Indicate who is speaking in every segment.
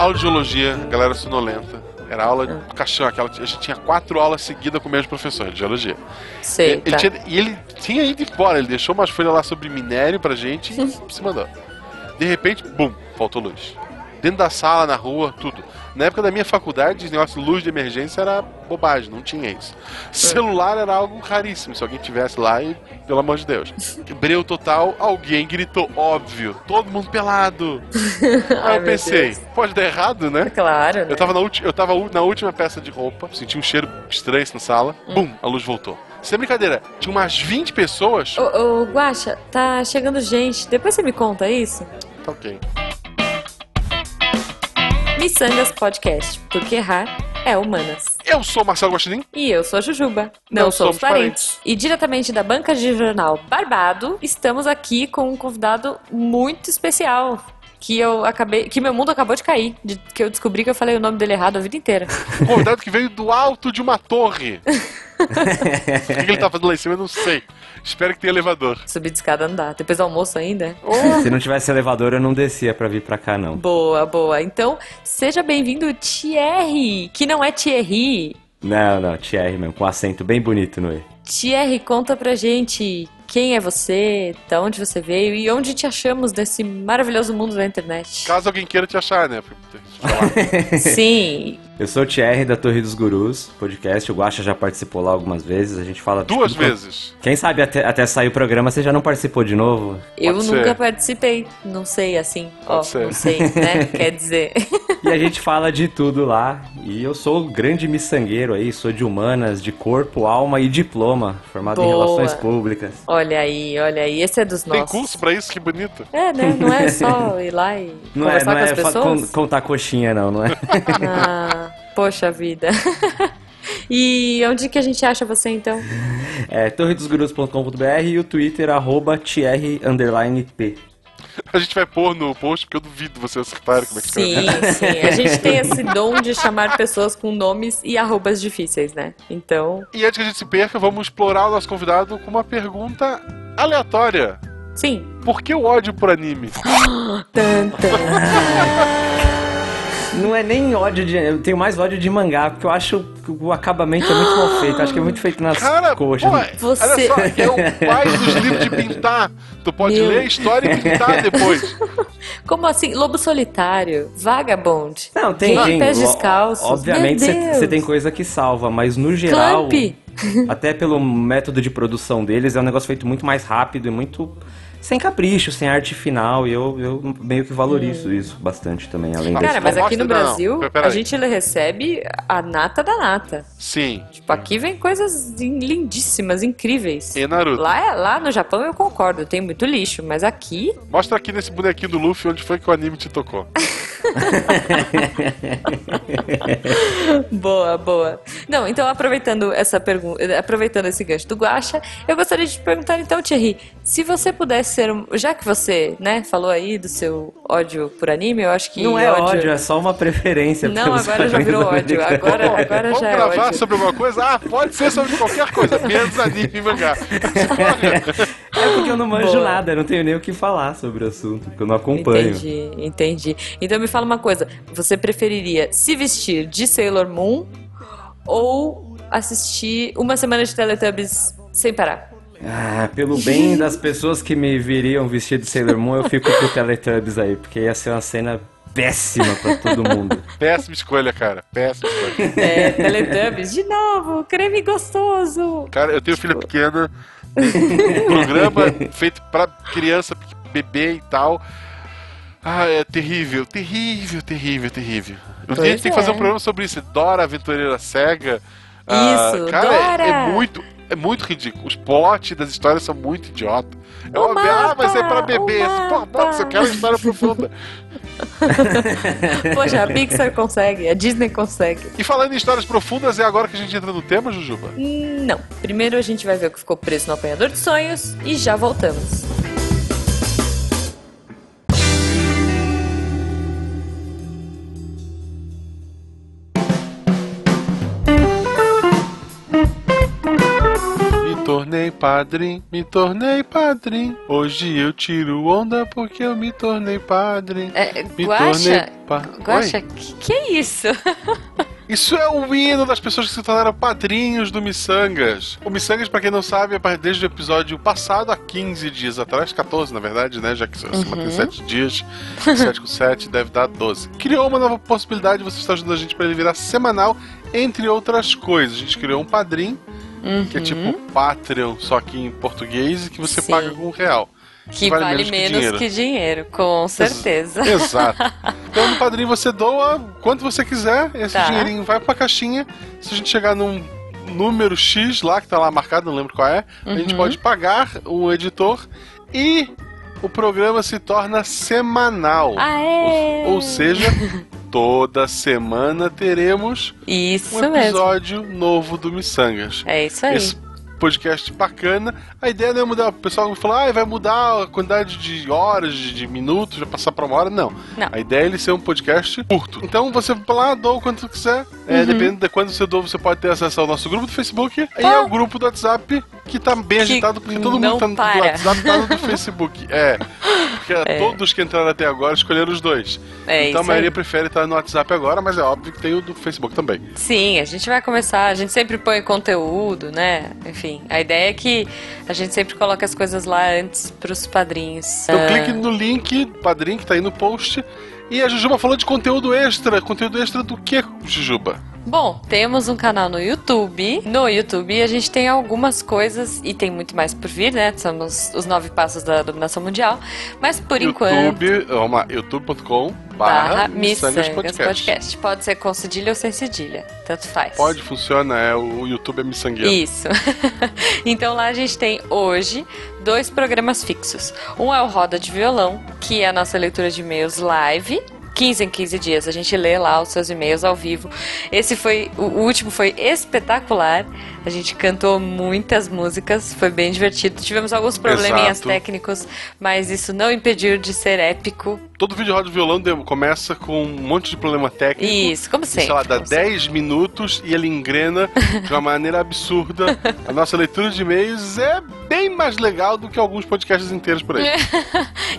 Speaker 1: Aula de geologia, galera sonolenta. Era aula de caixão, aquela. A gente tinha quatro aulas seguidas com o mesmo professor de geologia.
Speaker 2: Sei,
Speaker 1: Ele
Speaker 2: tá.
Speaker 1: tinha- e ele tinha ido embora, ele deixou umas folhas lá sobre minério pra gente e se mandou. De repente, bum, faltou luz. Dentro da sala, na rua, tudo. Na época da minha faculdade, esse negócio de luz de emergência era bobagem, não tinha isso. Celular era algo raríssimo, se alguém tivesse lá e, pelo amor de Deus. Breu total, alguém gritou, óbvio, todo mundo pelado. Aí eu pensei, pode dar errado, né?
Speaker 2: Claro, né?
Speaker 1: Eu tava, na eu tava na última peça de roupa, senti um cheiro estranho na sala, bum, a luz voltou. Sem brincadeira, tinha umas 20 pessoas.
Speaker 2: Ô, ô, Guaxa, tá chegando gente. Depois você me conta isso?
Speaker 1: Tá ok.
Speaker 2: Missangas Podcast, porque errar é humanas.
Speaker 1: Eu sou Marcelo Guaxinim.
Speaker 2: E eu sou a Jujuba. Não,
Speaker 1: Não
Speaker 2: somos
Speaker 1: somos
Speaker 2: parentes. E diretamente da banca de jornal Barbado, estamos aqui com um convidado muito especial. Que eu acabei. Que meu mundo acabou de cair. de- que eu descobri que eu falei o nome dele errado a vida inteira.
Speaker 1: Um convidado que veio do alto de uma torre. o que ele tá fazendo lá em cima, eu não sei. Espero que tenha elevador.
Speaker 2: Subir de escada não dá. Depois do almoço ainda.
Speaker 1: Oh,
Speaker 3: Se não tivesse elevador, eu não descia pra vir pra cá, não.
Speaker 2: Boa, boa. Então, seja bem-vindo, Thierry, que não é Thierry.
Speaker 3: Não, não, Thierry mesmo, com acento bem bonito no E.
Speaker 2: Thierry, conta pra gente quem é você, da onde você veio e onde te achamos nesse maravilhoso mundo da internet.
Speaker 1: caso alguém queira te achar, né?
Speaker 2: Sim,
Speaker 3: Eu sou o Thierry da Torre dos Gurus, podcast. O Guaxa já participou lá algumas vezes. A gente fala. de
Speaker 1: Duas vezes.
Speaker 3: Quem sabe até, até sair o programa você já não participou de novo?
Speaker 2: eu
Speaker 1: Pode
Speaker 2: nunca
Speaker 1: ser.
Speaker 2: participei, não sei assim, ó,
Speaker 1: ser.
Speaker 2: não sei, né? Quer dizer,
Speaker 3: E a gente fala de tudo lá. E eu sou o grande miçangueiro aí, sou de humanas, de corpo, alma e diploma, formado em
Speaker 2: Boa.
Speaker 3: relações públicas.
Speaker 2: olha aí, olha aí, esse é dos
Speaker 1: Tem
Speaker 2: nossos.
Speaker 1: curso pra isso? Que bonito.
Speaker 2: É, né? Não é só ir lá e
Speaker 3: Não é,
Speaker 2: conversar
Speaker 3: não
Speaker 2: com
Speaker 3: é
Speaker 2: as pessoas?
Speaker 3: con- contar coxinha, não, não é?
Speaker 2: Ah, poxa vida. e onde que a gente acha você então?
Speaker 3: É torredosgurus.com.br e o Twitter, arroba Thierry underline P.
Speaker 1: A gente vai pôr no post, porque eu duvido você acertar como é que
Speaker 2: Sim,
Speaker 1: escreve.
Speaker 2: sim. A gente tem esse dom de chamar pessoas com nomes e arrobas difíceis, né? Então,
Speaker 1: E antes que a gente se perca, vamos explorar o nosso convidado com uma pergunta aleatória.
Speaker 2: sim.
Speaker 1: Por que o ódio por anime?
Speaker 2: Tan, tan.
Speaker 3: Não é nem ódio de. Eu tenho mais ódio de mangá, porque eu acho que o acabamento é muito mal feito. Acho que é muito feito nas
Speaker 1: Cara,
Speaker 3: coxas.
Speaker 1: pô,
Speaker 2: Você-
Speaker 1: olha só, é o pai dos livros de pintar. Tu pode
Speaker 2: Meu.
Speaker 1: ler a história e pintar depois.
Speaker 2: Como assim? Lobo solitário, vagabond.
Speaker 3: Não, tem,
Speaker 2: Quem pés descalços.
Speaker 3: Obviamente você tem coisa que salva, mas no geral.
Speaker 2: Clamp.
Speaker 3: Até pelo método de produção deles, é um negócio feito muito mais rápido e muito. Sem capricho, sem arte final, e eu, eu meio que valorizo isso bastante também, além
Speaker 1: Cara,
Speaker 3: desse.
Speaker 2: Cara, mas aqui no
Speaker 1: Não, não,
Speaker 2: Brasil,
Speaker 1: peraí.
Speaker 2: a gente recebe a nata da nata.
Speaker 1: Sim.
Speaker 2: Tipo, aqui vem coisas lindíssimas, incríveis.
Speaker 1: E Naruto.
Speaker 2: Lá, lá no Japão eu concordo, tem muito lixo, mas aqui
Speaker 1: Mostra aqui nesse bonequinho do Luffy onde foi que o anime te tocou.
Speaker 2: Boa, boa. Não, então aproveitando essa pergunta, aproveitando esse gancho do Guaxa, eu gostaria de te perguntar então, Thierry, se você pudesse ser um, já que você, né, falou aí do seu ódio por anime, eu acho que
Speaker 3: Não é ódio, é só uma preferência.
Speaker 2: Não, agora já virou ódio. Agora, agora
Speaker 1: Vamos
Speaker 2: já é
Speaker 1: gravar
Speaker 2: ódio.
Speaker 1: sobre alguma coisa? Ah, pode ser sobre qualquer coisa, menos anime e mangá.
Speaker 3: É porque eu não manjo
Speaker 2: Boa.
Speaker 3: nada, eu não tenho nem o que falar sobre o assunto, porque eu não acompanho.
Speaker 2: Entendi, entendi. Então me fala uma coisa, você preferiria se vestir de Sailor Moon ou assistir uma semana de Teletubbies sem parar?
Speaker 3: Ah, pelo bem das pessoas que me viriam vestido de Sailor Moon, eu fico com o Teletubbies aí, porque ia ser uma cena péssima pra todo mundo.
Speaker 1: Péssima escolha, cara. Péssima escolha.
Speaker 2: É, Teletubbies, de novo, creme gostoso.
Speaker 1: Cara, eu tenho filha pequena, um programa feito pra criança, bebê e tal. Ah, é terrível, terrível, terrível, terrível. Um dia a gente tem que fazer
Speaker 2: é.
Speaker 1: um programa sobre isso. Dora Aventureira Cega. Ah,
Speaker 2: Isso,
Speaker 1: cara,
Speaker 2: Dora!
Speaker 1: É, é muito. É muito ridículo. Os plots das histórias são muito idiota. É
Speaker 2: O
Speaker 1: óbvio, ah, mas é pra
Speaker 2: mapa,
Speaker 1: bebê.
Speaker 2: o
Speaker 1: Assim, Pô, você quer uma história profunda.
Speaker 2: Poxa, a Pixar consegue, a Disney consegue.
Speaker 1: E falando em histórias profundas, é agora que a gente entra no tema, Jujuba?
Speaker 2: Não, primeiro a gente vai ver o que ficou preso no apanhador de sonhos e já voltamos.
Speaker 1: Tornei padrinho, me tornei padrinho. Hoje eu tiro onda porque eu me tornei padrinho.
Speaker 2: É,
Speaker 1: Me
Speaker 2: Guaxa,
Speaker 1: tornei pa-
Speaker 2: Guaxa, que, que é isso?
Speaker 1: Isso é o hino das pessoas que se tornaram padrinhos do Missangas. O Missangas, pra quem não sabe, é desde o episódio passado, há 15 dias atrás, 14 na verdade, né? Já que a semana tem 7 dias, 7 com 7 deve dar 12. Criou uma nova possibilidade de você estar ajudando a gente pra ele virar semanal, entre outras coisas. A gente criou um padrinho, que é tipo Patreon, só que em português, e que você
Speaker 2: Uhum. Sim.
Speaker 1: paga com um real.
Speaker 2: Que vale, menos, que, dinheiro. com certeza.
Speaker 1: Exato. Então no padrinho você doa quanto você quiser, esse
Speaker 2: Tá.
Speaker 1: dinheirinho vai pra caixinha. Se a gente chegar num número X lá, que tá lá marcado, não lembro qual é, a gente
Speaker 2: Uhum.
Speaker 1: pode pagar o editor e o programa se torna semanal.
Speaker 2: Aê!
Speaker 1: Ou seja, toda semana teremos
Speaker 2: Isso
Speaker 1: um
Speaker 2: mesmo.
Speaker 1: episódio novo do Missangas.
Speaker 2: É isso aí.
Speaker 1: Esse podcast bacana. A ideia não é mudar. O pessoal fala, ah, vai mudar a quantidade de horas, de, minutos, vai passar pra uma hora. Não.
Speaker 2: Não.
Speaker 1: A ideia é ele ser um podcast curto. Então você vai lá, doa o quanto quiser. É, dependendo de quando você doa, você pode ter acesso ao nosso grupo do Facebook e ao grupo do WhatsApp, que tá bem
Speaker 2: Que
Speaker 1: agitado, porque todo
Speaker 2: não
Speaker 1: mundo tá no
Speaker 2: para.
Speaker 1: WhatsApp tá no do Facebook. É. Porque todos que entraram até agora escolheram os dois.
Speaker 2: É
Speaker 1: então a maioria
Speaker 2: aí.
Speaker 1: prefere estar no WhatsApp agora, mas é óbvio que tem o do Facebook também.
Speaker 2: Sim, a gente vai começar, a gente sempre põe conteúdo, né? Enfim, a ideia é que a gente sempre coloca as coisas lá antes pros padrinhos.
Speaker 1: Então
Speaker 2: Ah,
Speaker 1: clique no link, padrinho, que tá aí no post. E a Jujuba falou de conteúdo extra. Conteúdo extra do que, Jujuba?
Speaker 2: Bom, temos um canal no YouTube. No YouTube a gente tem algumas coisas e tem muito mais por vir, né? Somos os nove passos da dominação mundial. Mas por enquanto.
Speaker 1: YouTube, vamos lá, youtube.com
Speaker 2: Barra Missangas
Speaker 1: Missangas
Speaker 2: podcast. Pode ser com cedilha ou sem cedilha. Tanto faz.
Speaker 1: Pode, funciona, é, o YouTube é miçangueiro.
Speaker 2: Isso. então lá a gente tem hoje dois programas fixos. Um é o Roda de Violão, que é a nossa leitura de e-mails live. 15 em 15 dias, a gente lê lá os seus e-mails ao vivo. Esse foi, o o último foi espetacular. A gente cantou muitas músicas, foi bem divertido. Tivemos alguns probleminhas
Speaker 1: Exato.
Speaker 2: técnicos, mas isso não impediu de ser épico.
Speaker 1: Todo vídeo roda de violão começa com um monte de problema técnico.
Speaker 2: Isso, como sempre.
Speaker 1: sei lá, dá
Speaker 2: como sempre.
Speaker 1: 10 minutos e ele engrena de uma maneira absurda. A nossa leitura de e-mails é bem mais legal do que alguns podcasts inteiros por aí.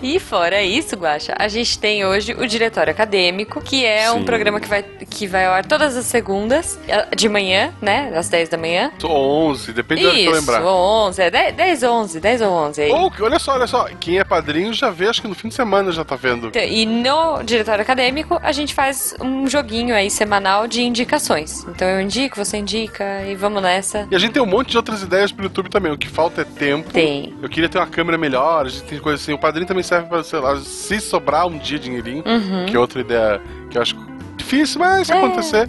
Speaker 2: E fora isso, Guaxa, a gente tem hoje o Diretório Acadêmico, que é um
Speaker 1: Sim.
Speaker 2: programa que vai, que vai ao ar todas as segundas, eh, de manhã, né? Às 10 da manhã.
Speaker 1: Ou 11, depende da hora que eu
Speaker 2: Isso,
Speaker 1: lembrar.
Speaker 2: 11, é 10, 10 11, 10 ou 11 aí.
Speaker 1: Ou, olha só, olha só, quem é padrinho já vê, acho que no fim de semana já tá vendo.
Speaker 2: Então, E no Diretório Acadêmico, a gente faz um joguinho aí semanal de indicações. Então eu indico, você indica e vamos nessa.
Speaker 1: E a gente tem um monte de outras ideias pro YouTube também. O que falta é tempo.
Speaker 2: Tem.
Speaker 1: Eu queria ter uma câmera melhor, a gente tem coisa assim. O padrinho também serve pra, sei lá, se sobrar um dia dinheirinho,
Speaker 2: Uhum.
Speaker 1: que é outra ideia que eu acho difícil, mas se
Speaker 2: É,
Speaker 1: acontecer,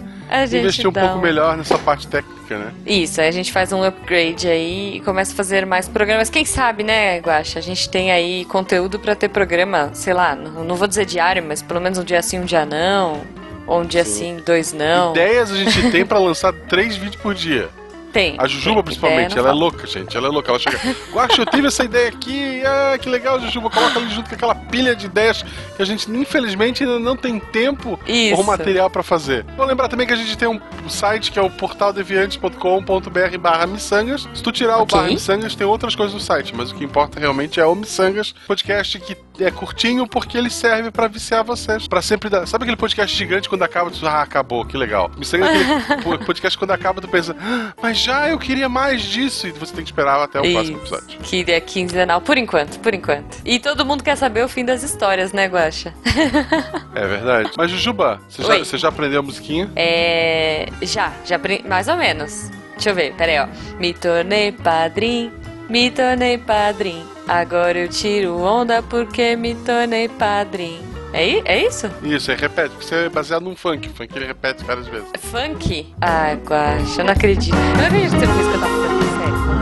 Speaker 1: investir um
Speaker 2: dá
Speaker 1: pouco melhor nessa parte técnica, né?
Speaker 2: Isso, aí a gente faz um upgrade aí e começa a fazer mais programas. Quem sabe, né, Guaxa? A gente tem aí conteúdo pra ter programa, sei lá, não, não vou dizer diário, mas pelo menos um dia sim, um dia não. Ou um dia
Speaker 1: Sim.
Speaker 2: sim, dois não.
Speaker 1: Ideias a gente tem pra lançar três vídeos por dia.
Speaker 2: Tem.
Speaker 1: A Jujuba,
Speaker 2: tem.
Speaker 1: principalmente,
Speaker 2: Ideia
Speaker 1: ela
Speaker 2: não
Speaker 1: é louca, gente. Ela é louca. Ela chega. Guaxa, eu tive essa ideia aqui. Ah, que legal, Jujuba. Coloca ali junto com aquela pilha de ideias que a gente, infelizmente, ainda não tem tempo
Speaker 2: Isso.
Speaker 1: ou material pra fazer. Vou lembrar também que a gente tem um site que é o portaldeviantes.com.br barra miçangas. Se tu tirar o
Speaker 2: Ok.
Speaker 1: barra miçangas, tem outras coisas no site, mas o que importa realmente é o miçangas, podcast que é curtinho porque ele serve pra viciar vocês. Pra sempre dar... Sabe aquele podcast gigante quando acaba, tu ah, acabou, que legal. Miçangas é aquele po- podcast quando acaba, tu pensa, "Ah, mas já eu queria mais disso, e você tem que esperar até o próximo
Speaker 2: Isso.
Speaker 1: episódio.
Speaker 2: Que é quinzenal, por enquanto, por enquanto. E todo mundo quer saber o fim das histórias, né, Guaxa?
Speaker 1: É verdade. Mas Jujuba, você já, você já aprendeu a musiquinha?
Speaker 2: É. Já, já aprendi. Mais ou menos. Deixa eu ver, peraí, ó. Me tornei padrinho, me tornei padrinho. Agora eu tiro onda porque me tornei padrinho. É, é isso?
Speaker 1: Isso, aí repete, porque você é baseado num funk. Funk ele repete várias vezes.
Speaker 2: É Funk? Ah, Guaxa, eu não acredito. Eu não acredito que você não fez cantar funk, sério.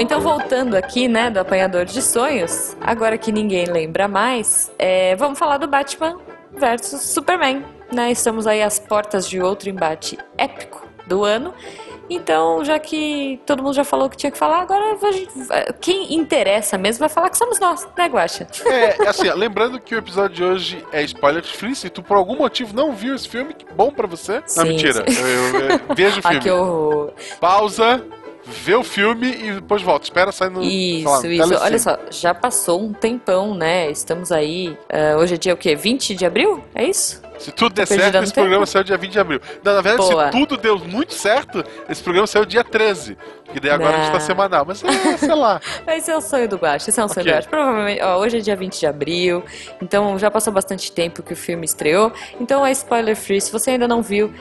Speaker 2: então voltando aqui, né, do apanhador de sonhos, agora que ninguém lembra mais, é, vamos falar do Batman versus Superman, né? Estamos aí às portas de outro embate épico do ano. Então, já que todo mundo já falou o que tinha que falar, agora gente- quem interessa mesmo vai falar que somos nós, né, Guaxa?
Speaker 1: É, é assim, lembrando que o episódio de hoje é spoiler free. Se tu por algum motivo não viu esse filme, que bom pra você. Não,
Speaker 2: Sim,
Speaker 1: mentira.
Speaker 2: sim.
Speaker 1: Eu, eu- eu- veja o
Speaker 2: Ah,
Speaker 1: filme.
Speaker 2: que horror.
Speaker 1: Pausa, vê o filme e depois volta. Espera sair no. sei lá,
Speaker 2: Isso,
Speaker 1: no
Speaker 2: isso.
Speaker 1: telecine.
Speaker 2: Olha só, já passou um tempão, né? Estamos aí. ah, hoje é dia o quê? 20 de abril? É isso?
Speaker 1: Se tudo der certo, esse
Speaker 2: tempo?
Speaker 1: programa saiu dia 20 de abril. Não, na verdade,
Speaker 2: Boa.
Speaker 1: se tudo deu muito certo, esse programa saiu dia 13. Que daí agora a gente tá
Speaker 2: Não.
Speaker 1: semanal. Mas é, sei lá.
Speaker 2: Esse é o sonho do Guaxa, esse é um sonho
Speaker 1: Ok.
Speaker 2: do Guaxa. Provavelmente, ó, hoje é dia 20 de abril, então já passou bastante tempo que o filme estreou. Então é spoiler free. Se você ainda não viu,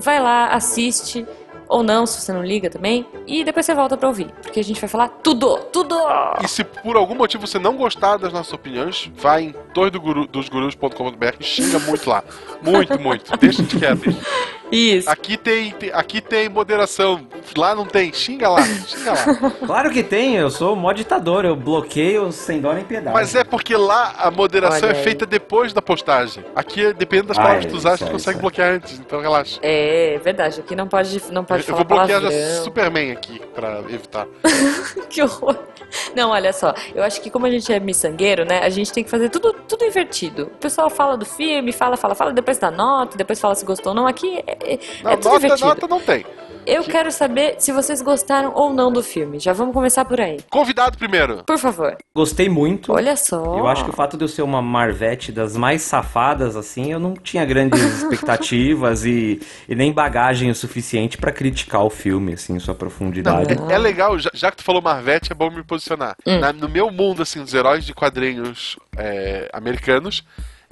Speaker 2: vai lá, assiste. Ou não, se você não liga também. E depois você volta pra ouvir. Porque a gente vai falar tudo, tudo!
Speaker 1: E se por algum motivo você não gostar das nossas opiniões, vai em torredosgurus.com.br e xinga muito lá. Muito, muito. Deixa de quieto.
Speaker 2: Isso.
Speaker 1: Aqui tem, tem- aqui tem moderação. Lá não tem. Xinga lá. Xinga lá.
Speaker 3: Claro que tem, eu sou o mó ditador, eu bloqueio sem dó nem piedade.
Speaker 1: Mas é porque lá a moderação
Speaker 2: Olha
Speaker 1: é
Speaker 2: aí.
Speaker 1: feita depois da postagem. Aqui, dependendo das
Speaker 3: Ah,
Speaker 1: palavras
Speaker 3: é,
Speaker 1: que tu usar,
Speaker 3: isso
Speaker 1: você
Speaker 3: é,
Speaker 1: consegue
Speaker 3: isso é.
Speaker 1: bloquear antes. Então relaxa.
Speaker 2: É verdade, aqui não pode, não pode
Speaker 1: Eu
Speaker 2: falar
Speaker 1: vou bloquear já
Speaker 2: palavrão.
Speaker 1: Superman aqui, pra evitar.
Speaker 2: Que horror. Não, olha só, eu acho que como a gente é miçangueiro, né, a gente tem que fazer tudo, tudo invertido. O pessoal fala do filme, fala, fala, fala, depois dá nota, depois fala se gostou ou não. Aqui é, é-
Speaker 1: Não,
Speaker 2: é tudo
Speaker 1: nota,
Speaker 2: invertido.
Speaker 1: nota não tem.
Speaker 2: Eu quero saber se vocês gostaram ou não do filme. Já vamos começar por aí.
Speaker 1: Convidado primeiro.
Speaker 2: Por favor.
Speaker 3: Gostei muito.
Speaker 2: Olha só.
Speaker 3: Eu acho que o fato de eu ser uma Marvete das mais safadas, assim, eu não tinha grandes expectativas e, e nem bagagem o suficiente pra criticar o filme, assim, sua profundidade.
Speaker 2: Não.
Speaker 1: É legal, já, já que tu falou Marvete, é bom me posicionar.
Speaker 2: Hum.
Speaker 1: Na- no meu mundo, assim, dos heróis de quadrinhos é, americanos,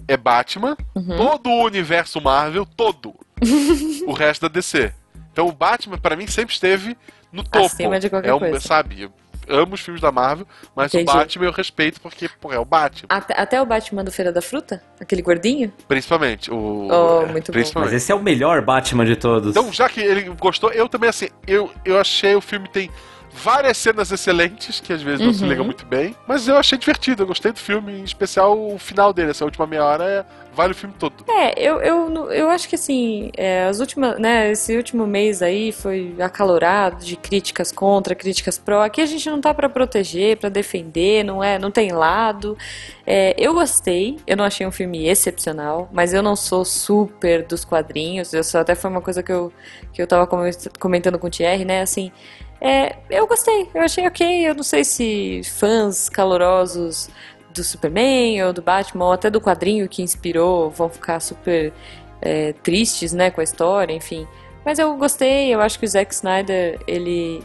Speaker 1: é Batman,
Speaker 2: Uhum.
Speaker 1: todo o universo Marvel, todo. o resto da DC. Então o Batman, pra mim, sempre esteve no topo.
Speaker 2: Acima de qualquer
Speaker 1: é um,
Speaker 2: coisa.
Speaker 1: Sabe, eu amo os filmes da Marvel, mas
Speaker 2: Entendi.
Speaker 1: o Batman eu respeito porque, pô, é o Batman.
Speaker 2: Até, até o Batman do Feira da Fruta? Aquele gordinho?
Speaker 1: Principalmente. O,
Speaker 2: Oh,
Speaker 1: é,
Speaker 2: muito bom.
Speaker 1: principalmente.
Speaker 3: Mas esse é o melhor Batman de todos.
Speaker 1: Então, já que ele gostou, eu também, assim, eu, eu achei o filme tem várias cenas excelentes, que às vezes não se
Speaker 2: Uhum.
Speaker 1: liga muito bem, mas eu achei divertido, eu gostei do filme, em especial o final dele, essa última meia hora é, vale o filme todo.
Speaker 2: É, eu, eu, eu acho que assim, é, as últimas, né, esse último mês aí foi acalorado de críticas contra, críticas pró. Aqui a gente não tá pra proteger, pra defender, não é, não tem lado. É, eu gostei, eu não achei um filme excepcional, mas eu não sou super dos quadrinhos. Isso até foi uma coisa que eu, que eu tava come- comentando com o Thierry, né, assim. É, eu gostei, eu achei ok. Eu não sei se fãs calorosos do Superman ou do Batman ou até do quadrinho que inspirou vão ficar super é, tristes, né, com a história, enfim. Mas eu gostei, eu acho que o Zack Snyder, ele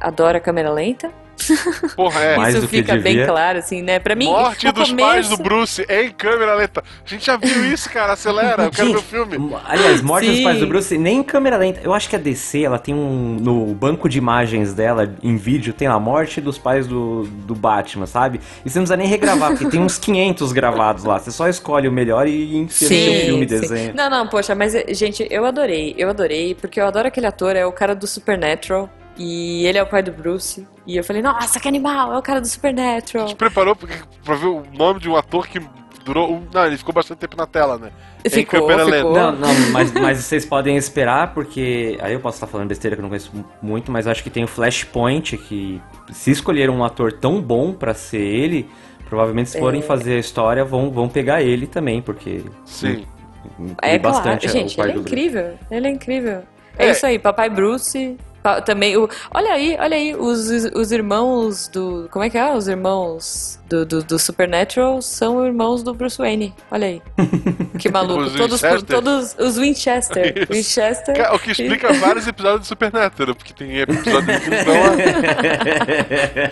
Speaker 2: adora câmera lenta.
Speaker 1: Porra, é.
Speaker 3: Mais
Speaker 2: Isso fica bem claro, assim, né? Pra mim,
Speaker 1: Morte
Speaker 2: o
Speaker 1: dos
Speaker 2: começo...
Speaker 1: pais do Bruce em câmera lenta. A gente já viu isso, cara. Acelera, eu quero ver o filme.
Speaker 3: Aliás, Morte dos
Speaker 2: Sim.
Speaker 3: Pais do Bruce, nem em câmera lenta. Eu acho que a DC, ela tem um. No banco de imagens dela, em vídeo, tem a morte dos pais do, do Batman, sabe? E você não precisa nem regravar, porque tem uns 500 gravados lá. Você só escolhe o melhor e enfia no seu filme,
Speaker 2: sim.
Speaker 3: desenho.
Speaker 2: Não, não, poxa, mas, gente, eu adorei, eu adorei, porque eu adoro aquele ator, é o cara do Supernatural, e ele é o pai do Bruce, e eu falei, nossa, que animal, é o cara do
Speaker 1: A
Speaker 2: Supernatural.
Speaker 1: gente preparou pra ver o nome de um ator que durou. um- Não, ele ficou bastante tempo na tela, né? Em
Speaker 2: Ficou,
Speaker 1: lenta.
Speaker 2: ficou.
Speaker 3: Não, não, mas, mas vocês podem esperar, porque. Aí eu posso estar falando besteira que eu não conheço muito, mas acho que tem o Flashpoint, que se escolher um ator tão bom pra ser ele, provavelmente se
Speaker 2: É.
Speaker 3: forem fazer a história, vão, vão pegar ele também, porque.
Speaker 1: Sim.
Speaker 2: É claro,
Speaker 3: bastante
Speaker 2: gente,
Speaker 3: o pai
Speaker 2: ele é
Speaker 3: do Bruce.
Speaker 2: incrível, ele é incrível. É,
Speaker 1: É.
Speaker 2: isso aí, papai Bruce, também, o, olha aí, olha aí, os, os irmãos do, como é que é? Os irmãos do, do, do Supernatural são irmãos do Bruce Wayne, olha aí. Que maluco,
Speaker 1: Os
Speaker 2: todos,
Speaker 1: Winchester?
Speaker 2: todos os Winchester,
Speaker 1: Isso.
Speaker 2: Winchester.
Speaker 1: O que explica vários episódios do Supernatural, porque tem episódios que não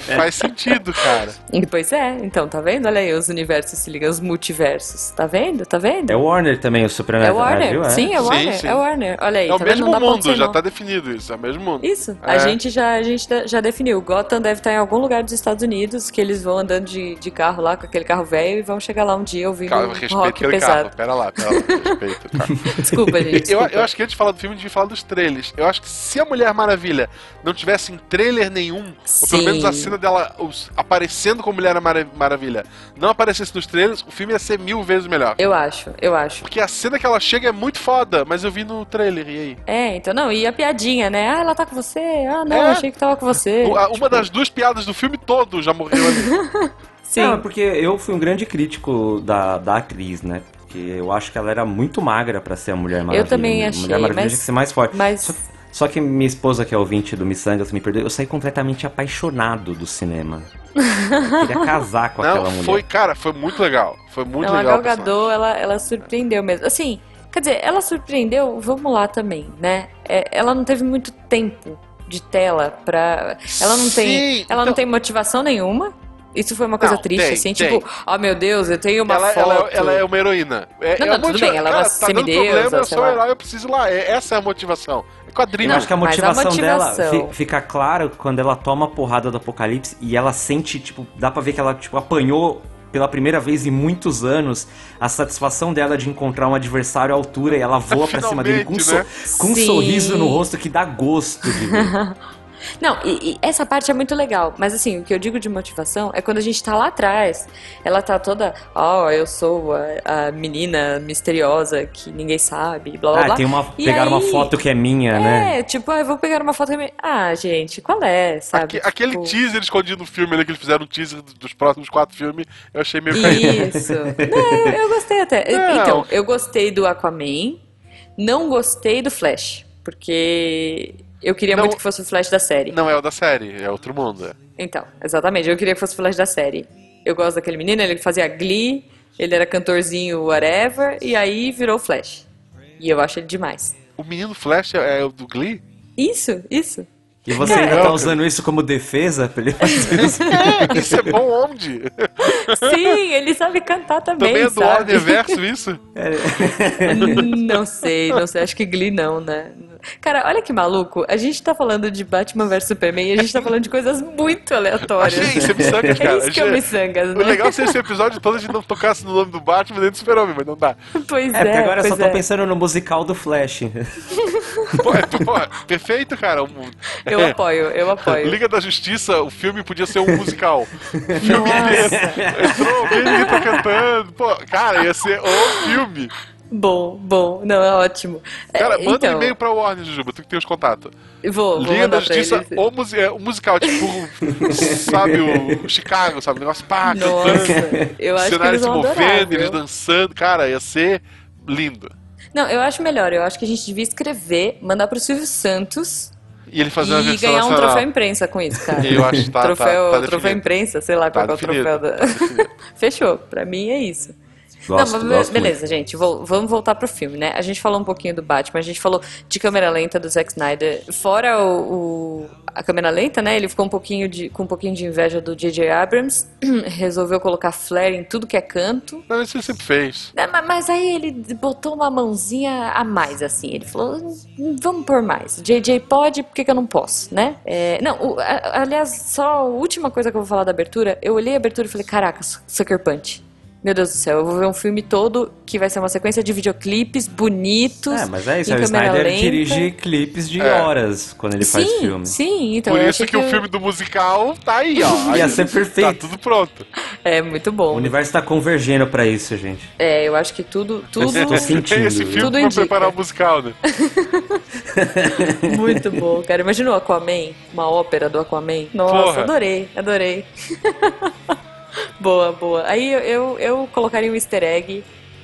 Speaker 1: faz sentido, cara.
Speaker 2: E, Pois é, então, tá vendo? Olha aí, os universos se ligam, os multiversos, tá vendo? Tá vendo?
Speaker 3: É o Warner também, o
Speaker 2: É
Speaker 3: Supernatural,
Speaker 2: Warner,
Speaker 3: viu? É.
Speaker 2: sim, é
Speaker 1: Sim,
Speaker 2: Warner,
Speaker 1: sim.
Speaker 2: é Warner. Olha aí,
Speaker 1: É o
Speaker 2: tá
Speaker 1: mesmo
Speaker 2: Não
Speaker 1: mundo, já
Speaker 2: nó.
Speaker 1: tá definido isso, é o mesmo mundo.
Speaker 2: Isso,
Speaker 1: É.
Speaker 2: a gente já a gente da- já definiu. Gotham deve estar em algum lugar dos Estados Unidos, que eles vão andando de, de carro lá com aquele carro velho e vão chegar lá um dia ouvindo
Speaker 1: Calma,
Speaker 2: rock pesado.
Speaker 1: carro. Pera lá, pera lá, respeita. o carro.
Speaker 2: Desculpa, gente.
Speaker 1: Eu,
Speaker 2: Desculpa.
Speaker 1: eu acho que antes de falar do filme, a gente devia falar dos trailers. Eu acho que se a Mulher Maravilha não tivesse em trailer nenhum, ou pelo
Speaker 2: Sim.
Speaker 1: menos a cena dela aparecendo como Mulher Mara- Maravilha não aparecesse nos trailers, o filme ia ser mil vezes melhor.
Speaker 2: Eu acho, eu acho.
Speaker 1: Porque a cena que ela chega é muito foda, mas eu vi no trailer, e aí?
Speaker 2: É, então não, e a piadinha, né? Ah, ela tá com você? Ah, não,
Speaker 1: É.
Speaker 2: achei que tava com você.
Speaker 1: Uma das duas piadas do filme todo já morreu ali.
Speaker 2: Sim.
Speaker 3: Não, é porque eu fui um grande crítico da, da atriz, né? Porque eu acho que ela era muito magra pra ser a Mulher Maravilha.
Speaker 2: também
Speaker 3: A
Speaker 2: achei,
Speaker 3: Mulher Maravilha
Speaker 2: mas-
Speaker 3: tinha que ser mais forte.
Speaker 2: mas-
Speaker 3: Só, só que minha esposa, que é ouvinte do Missangas, me perdoe, eu saí completamente apaixonado do cinema. Eu queria casar com aquela
Speaker 1: Não,
Speaker 3: mulher.
Speaker 1: foi, cara, foi muito legal. Foi muito
Speaker 2: não,
Speaker 1: legal.
Speaker 2: a Gal. Gadot, ela, ela surpreendeu mesmo. Assim, quer dizer, ela surpreendeu, vamos lá também, né? É, ela não teve muito tempo de tela pra... Ela não tem,
Speaker 1: Sim,
Speaker 2: ela não
Speaker 1: então-
Speaker 2: tem motivação nenhuma. Isso foi uma coisa
Speaker 1: Não,
Speaker 2: triste,
Speaker 1: tem,
Speaker 2: assim,
Speaker 1: tem.
Speaker 2: tipo, oh meu Deus, eu tenho uma
Speaker 1: ela,
Speaker 2: foto.
Speaker 1: ela, ela é uma heroína. É,
Speaker 2: Não,
Speaker 1: é
Speaker 2: não,
Speaker 1: um
Speaker 2: tudo
Speaker 1: monte
Speaker 2: bem, ela é
Speaker 1: cara,
Speaker 2: uma
Speaker 1: tá dando
Speaker 2: semideusa,
Speaker 1: problema, eu sou herói, eu preciso ir lá. É- essa é a motivação. É quadrinho.
Speaker 3: Eu acho que a
Speaker 2: Mas a
Speaker 3: motivação, dela
Speaker 2: motivação-
Speaker 3: fi- fica claro quando ela toma a porrada do apocalipse e ela sente, tipo, dá pra ver que ela, tipo, apanhou pela primeira vez em muitos anos a satisfação dela de encontrar um adversário à altura e ela voa pra cima dele com, um, so- com um sorriso no rosto que dá gosto de ver.
Speaker 2: Não, e, e essa parte é muito legal, mas assim, o que eu digo de motivação é quando a gente tá lá atrás, ela tá toda, ó, eu sou a, a menina misteriosa que ninguém sabe, blá blá
Speaker 3: ah,
Speaker 2: blá.
Speaker 3: tem uma.
Speaker 2: E
Speaker 3: Pegaram uma
Speaker 2: aí-
Speaker 3: foto que é minha,
Speaker 2: É,
Speaker 3: né?
Speaker 2: tipo, ah, eu vou pegar uma foto que é minha. Ah, gente, qual é, sabe?
Speaker 1: Aque- aquele
Speaker 2: Tipo,
Speaker 1: teaser escondido no filme ali, que eles fizeram um teaser dos- dos próximos quatro filmes, eu achei meio caído.
Speaker 2: Isso. Não, eu gostei até.
Speaker 1: Não.
Speaker 2: Então, eu gostei do Aquaman, não gostei do Flash, porque eu queria
Speaker 1: Não-
Speaker 2: muito que fosse o Flash da série.
Speaker 1: Não é o da série, é outro mundo. é.
Speaker 2: Então, exatamente, eu queria que fosse o Flash da série. Eu gosto daquele menino, ele fazia Glee, ele era cantorzinho whatever, e aí virou o Flash. E eu acho ele demais.
Speaker 1: O menino Flash é, é o do Glee?
Speaker 2: Isso, isso.
Speaker 3: E você ainda
Speaker 1: eu-
Speaker 3: tá usando isso como defesa pra ele fazer isso?
Speaker 1: Isso é bom onde?
Speaker 2: Sim, ele sabe cantar também,
Speaker 1: Também é do
Speaker 2: sabe?
Speaker 1: Warner Verso isso?
Speaker 2: Não sei, não sei. Acho que Glee não, né? Cara, olha que maluco. A gente tá falando de Batman vs Superman e a gente tá falando de coisas muito aleatórias.
Speaker 1: Achei isso, é miçangas, cara.
Speaker 2: É isso que eu
Speaker 1: Achei-
Speaker 2: me sangas,
Speaker 1: O
Speaker 2: né?
Speaker 1: legal seria esse episódio todo a gente não tocasse no nome do Batman nem do Super-Homem, mas não dá.
Speaker 2: Pois
Speaker 3: É,
Speaker 2: é,
Speaker 3: porque agora eu só
Speaker 2: pois
Speaker 3: tô
Speaker 2: é.
Speaker 3: pensando no musical do Flash.
Speaker 1: Pô, é, pô, perfeito, cara. Um-
Speaker 2: Eu apoio, eu apoio.
Speaker 1: Liga da Justiça, o filme podia ser um musical. Filme
Speaker 2: Nossa.
Speaker 1: Entrou alguém tá cantando. Pô, cara, ia ser o filme.
Speaker 2: Bom, bom. Não, é ótimo. É,
Speaker 1: Cara, manda
Speaker 2: então,
Speaker 1: um e-mail pra Warner, Jujuba, tu que tem os contatos.
Speaker 2: Vou, vou
Speaker 1: da
Speaker 2: pra
Speaker 1: Justiça, o, musi é, musical, tipo, sabe, o, Chicago, sabe? O negócio pá,
Speaker 2: Nossa, eu acho que
Speaker 1: cenário
Speaker 2: eles
Speaker 1: se
Speaker 2: adorar,
Speaker 1: movendo, eles dançando. Cara, ia ser lindo.
Speaker 2: Não, eu acho melhor. Eu acho que a gente devia escrever, mandar pro Silvio Santos
Speaker 1: E ele fazer uma versão
Speaker 2: ganhar um
Speaker 1: nacional.
Speaker 2: troféu imprensa com isso, cara.
Speaker 1: Eu acho que tá,
Speaker 2: troféu,
Speaker 1: tá, tá
Speaker 2: troféu imprensa, sei lá
Speaker 1: Tá
Speaker 2: qual é o troféu da.
Speaker 1: tá definido.
Speaker 2: Fechou. Pra mim é isso.
Speaker 3: Gosto,
Speaker 2: não, mas
Speaker 3: gosto
Speaker 2: beleza, gente. vol- vamos voltar pro filme, né? A gente falou um pouquinho do Batman, a gente falou de câmera lenta do Zack Snyder. Fora o, o- a câmera lenta, né? Ele ficou um pouquinho de, com um pouquinho de inveja do J.J. Abrams. Resolveu colocar flare em tudo que é canto.
Speaker 1: Não, isso ele sempre fez.
Speaker 2: É, ma- Mas aí ele botou uma mãozinha a mais, assim. Ele falou: "Hum, vamos por mais. JJ pode, por que, que eu não posso, né? É, não, o- a- aliás, só a última coisa que eu vou falar da abertura. Eu olhei a abertura e falei: caraca, Sucker Punch. Meu Deus do céu, eu vou ver um filme todo que vai ser uma sequência de videoclipes bonitos.
Speaker 3: É, mas é isso, o Snyder
Speaker 2: lenta.
Speaker 3: dirige clipes de
Speaker 1: É.
Speaker 3: horas quando ele faz
Speaker 2: sim,
Speaker 3: filme.
Speaker 2: Sim, então
Speaker 1: Por
Speaker 2: eu
Speaker 1: isso
Speaker 2: achei
Speaker 1: que, o filme do musical tá aí, ó.
Speaker 3: Ia ser perfeito.
Speaker 1: Tá tudo pronto.
Speaker 2: É muito
Speaker 3: O
Speaker 2: bom.
Speaker 3: universo tá convergendo pra isso, gente.
Speaker 2: É, eu acho que tudo, tudo
Speaker 3: Tô sentindo,
Speaker 1: É esse filme
Speaker 2: Tudo
Speaker 1: pra
Speaker 2: indica.
Speaker 1: preparar o musical, né?
Speaker 2: Muito bom, cara. Imagina o Aquaman, uma ópera do Aquaman. Nossa,
Speaker 1: Porra.
Speaker 2: adorei, adorei. boa, boa. Aí eu, eu, eu colocaria um easter egg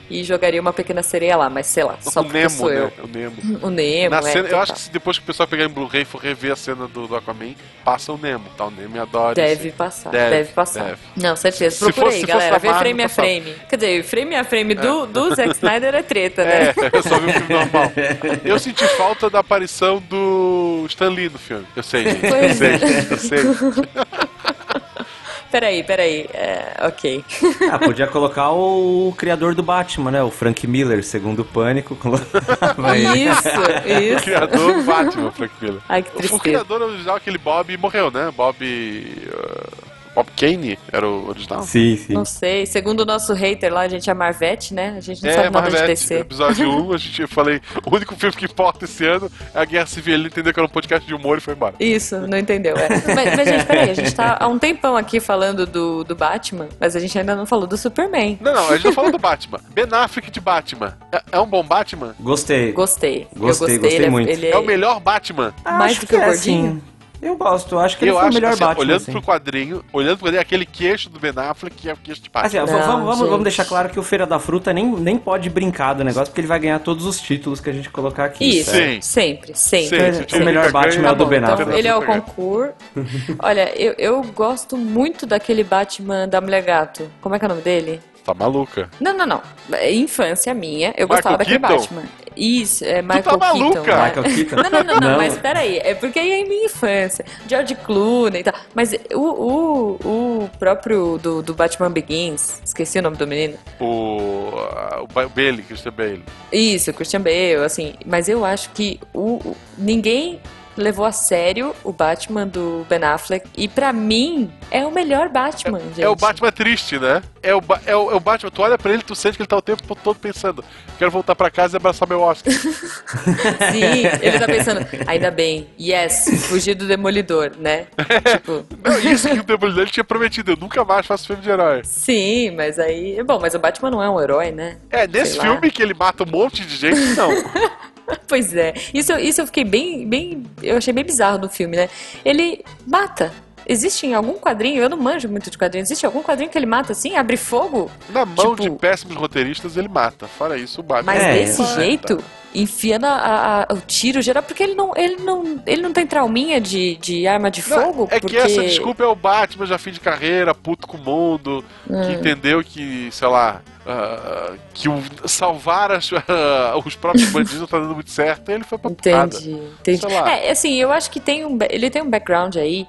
Speaker 2: e jogaria uma pequena sereia lá, mas sei lá, só
Speaker 1: o
Speaker 2: porque
Speaker 1: Nemo,
Speaker 2: sou
Speaker 1: né?
Speaker 2: eu.
Speaker 1: O Nemo.
Speaker 2: O Nemo,
Speaker 1: Na
Speaker 2: é,
Speaker 1: cena, eu acho que depois que o pessoal pegar em Blu-ray e for rever a cena do, do Aquaman, passa o Nemo, tá? O Nemo adora
Speaker 2: Deve
Speaker 1: isso.
Speaker 2: passar,
Speaker 1: Deve,
Speaker 2: deve, passar.
Speaker 1: deve.
Speaker 2: Não, certeza.
Speaker 1: Se
Speaker 2: Procura aí, galera. Vê frame a
Speaker 1: passava.
Speaker 2: frame. Quer dizer, frame a frame do, do Zack Snyder é treta, né?
Speaker 1: É, eu só vi o filme normal. Eu senti falta da aparição do Stan Lee no filme. Eu sei, gente. Eu sei,
Speaker 2: é.
Speaker 1: Eu sei.
Speaker 2: Peraí, peraí. É, ok.
Speaker 3: Ah, podia colocar o criador do Batman, né? O Frank Miller, segundo o Pânico. ele.
Speaker 2: Isso,
Speaker 1: O
Speaker 2: isso.
Speaker 1: criador do Batman, Frank Miller.
Speaker 2: Ai, que
Speaker 1: O
Speaker 2: tristeza.
Speaker 1: criador original, aquele Bob, morreu, né? Bob. uh, Bob Kane era o original?
Speaker 3: Sim, sim.
Speaker 2: Não sei. Segundo o nosso hater lá, a gente é Marvete, né? A gente não
Speaker 1: É,
Speaker 2: sabe nada de
Speaker 1: Marvete,
Speaker 2: DC.
Speaker 1: episódio 1, a gente eu falei, o único filme que importa esse ano é a Guerra Civil. Ele entendeu que era um podcast de humor e foi embora.
Speaker 2: Isso, não entendeu, é. mas, mas, gente, peraí, a gente tá há um tempão aqui falando do, do Batman, mas a gente ainda não falou do Superman.
Speaker 1: Não, não, a gente não falou do Batman. Ben Affleck de Batman. É, é um bom Batman?
Speaker 3: Gostei.
Speaker 2: Gostei. eu
Speaker 3: Gostei,
Speaker 2: gostei.
Speaker 3: gostei
Speaker 2: ele, é-
Speaker 3: muito.
Speaker 2: Ele
Speaker 1: É o melhor Batman.
Speaker 2: mais do que o
Speaker 3: é,
Speaker 2: gordinho?
Speaker 3: assim, Eu gosto, acho que ele
Speaker 1: eu
Speaker 3: foi o
Speaker 1: acho
Speaker 3: melhor
Speaker 1: assim,
Speaker 3: Batman.
Speaker 1: olhando
Speaker 3: assim.
Speaker 1: pro quadrinho, olhando pro quadrinho, aquele queixo do Ben Affleck que é o queixo de Batman.
Speaker 3: Assim,
Speaker 2: Não,
Speaker 3: vamos, vamos, vamos deixar claro que o Feira da Fruta nem, nem pode brincar do negócio, porque ele vai ganhar todos os títulos que a gente colocar aqui.
Speaker 2: Isso?
Speaker 1: Sim.
Speaker 2: sempre, sempre.
Speaker 1: Sim,
Speaker 3: Então, o melhor Batman é
Speaker 2: Tá
Speaker 3: o do
Speaker 2: bom,
Speaker 3: Ben
Speaker 2: então
Speaker 3: Affleck.
Speaker 2: ele é o concurso. Olha, eu, eu gosto muito daquele Batman da Mulher Gato. Como é que é o nome dele?
Speaker 1: Tá maluca.
Speaker 2: Não, não, não. É infância minha. Eu
Speaker 1: Michael
Speaker 2: gostava daquele
Speaker 1: Keaton?
Speaker 2: Batman. Isso, é Michael
Speaker 1: tá maluca?
Speaker 2: Keaton. né?
Speaker 3: Michael Keaton?
Speaker 2: Não, não, não, não,
Speaker 3: Não.
Speaker 2: mas peraí, é porque aí é em minha infância. George Clooney e tal. Mas o, o, o próprio do, do Batman Begins, esqueci o nome do menino.
Speaker 1: O, ah, o Ba- Bailey, Christian Bailey.
Speaker 2: Isso, Christian Bale, assim. Mas eu acho que o, o- ninguém levou a sério o Batman do Ben Affleck. E pra mim, é o melhor Batman, gente.
Speaker 1: É o Batman triste, né? É o, é, o, é o Batman, tu olha pra ele, tu sente que ele tá o tempo todo pensando: quero voltar pra casa e abraçar meu Oscar.
Speaker 2: Sim, ele tá pensando, ainda bem, yes, fugir do Demolidor, né? tipo,
Speaker 1: Não, isso que o Demolidor ele tinha prometido: eu nunca mais faço filme de herói.
Speaker 2: sim, mas aí. Bom, mas o Batman não é um herói, né?
Speaker 1: É, nesse
Speaker 2: Sei lá.
Speaker 1: filme que ele mata um monte de gente, não.
Speaker 2: Pois é. Isso, isso eu fiquei bem, bem. Eu achei bem bizarro no filme, né? Ele mata. Existe em algum quadrinho, eu não manjo muito de quadrinho, existe algum quadrinho que ele mata assim, abre fogo,
Speaker 1: Na mão
Speaker 2: Tipo-
Speaker 1: de péssimos roteiristas, ele mata. Fora isso, o Batman.
Speaker 2: mas
Speaker 3: É,
Speaker 2: desse
Speaker 1: mata.
Speaker 2: jeito, enfiando a- a- o tiro geral, porque ele não, ele não, ele não tem trauminha de, de arma de
Speaker 1: Não,
Speaker 2: fogo,
Speaker 1: é
Speaker 2: porque
Speaker 1: que essa desculpa é o Batman, já fim de carreira, puto com o mundo,
Speaker 2: Hum.
Speaker 1: que entendeu que, sei lá, ah, que o, salvar as- os próprios bandidos não tá dando muito certo, e ele foi pra porrada.
Speaker 2: Entendi, entendi.
Speaker 1: Sei lá.
Speaker 2: É, assim, eu acho que tem um, ele tem um background aí